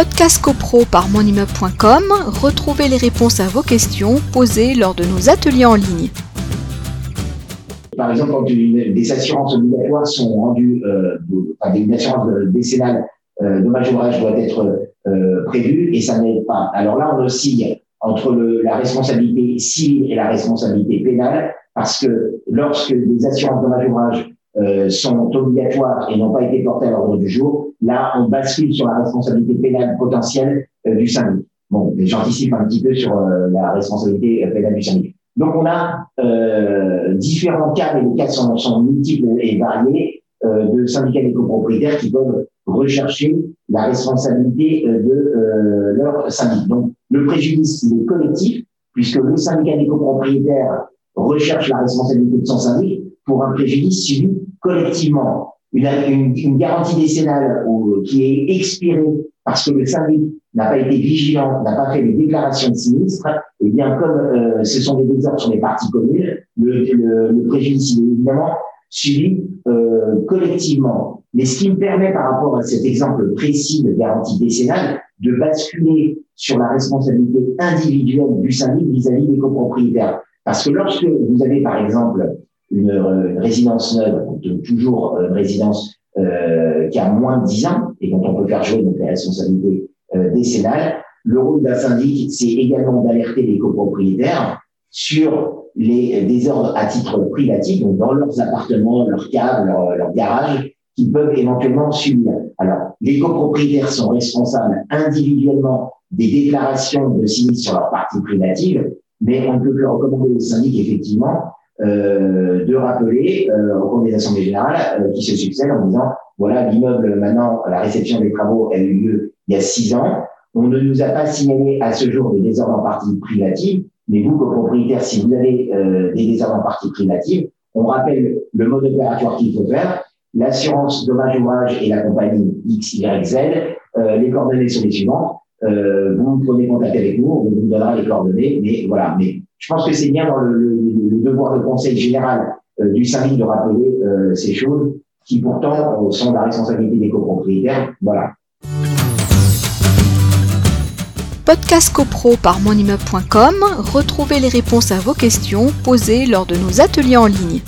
Podcast CoPro par monimmeuble.com, retrouvez les réponses à vos questions posées lors de nos ateliers en ligne. Par exemple, quand des assurances obligatoires sont rendues, euh, enfin, une assurance décennale euh, dommage ouvrage doit être euh, prévue et ça n'aide pas. Alors là, on oscille entre la responsabilité civile et la responsabilité pénale parce que lorsque des assurances dommage ouvrage euh, sont obligatoires et n'ont pas été portées à l'ordre du jour, là, on bascule sur la responsabilité pénale potentielle euh, du syndic. Bon, j'anticipe un petit peu sur euh, la responsabilité pénale du syndic. Donc, on a différents cas, mais les cas sont, sont multiples et variés, de syndicats des copropriétaires qui peuvent rechercher la responsabilité de leur syndic. Donc, le préjudice, il est collectif, puisque le syndicat des copropriétaires recherche la responsabilité de son syndic, pour un préjudice subi collectivement. Une, garantie décennale ou, qui est expirée parce que le syndic n'a pas été vigilant, n'a pas fait les déclarations de sinistre, et eh bien comme euh, ce sont des désordres sur les parties communes, le, préjudice est évidemment subi euh, collectivement. Mais ce qui me permet par rapport à cet exemple précis de garantie décennale de basculer sur la responsabilité individuelle du syndic vis-à-vis -vis des copropriétaires. Parce que lorsque vous avez par exemple une, résidence neuve, toujours euh, une résidence euh, qui a moins de 10 ans et dont on peut faire jouer donc, les responsabilités euh, décennales. Le rôle d'un syndic, c'est également d'alerter les copropriétaires sur les désordres à titre privatif, donc dans leurs appartements, leurs caves, leurs leur garages, qui peuvent éventuellement subir. Alors, les copropriétaires sont responsables individuellement des déclarations de sinistre sur leur partie privative, mais on peut leur recommander au syndic, effectivement, euh, de rappeler euh, au cours des assemblées générales euh, qui se succèdent en disant voilà l'immeuble maintenant la réception des travaux a eu lieu il y a six ans. On ne nous a pas signalé à ce jour de désordre en partie privative mais vous copropriétaire si vous avez euh, des désordres en partie privative on rappelle le mode opératoire qu'il faut faire. L'assurance dommage ouvrage et la compagnie X Y Z les coordonnées sont les suivantes. Vous prenez contact avec nous on vous donnera les coordonnées mais voilà mais je pense que c'est bien dans le, devoir de conseil général euh, du syndic de rappeler euh, ces choses qui pourtant euh, sont la responsabilité des copropriétaires. Voilà. Podcast CoPro par monimmeuble.com, retrouvez les réponses à vos questions posées lors de nos ateliers en ligne.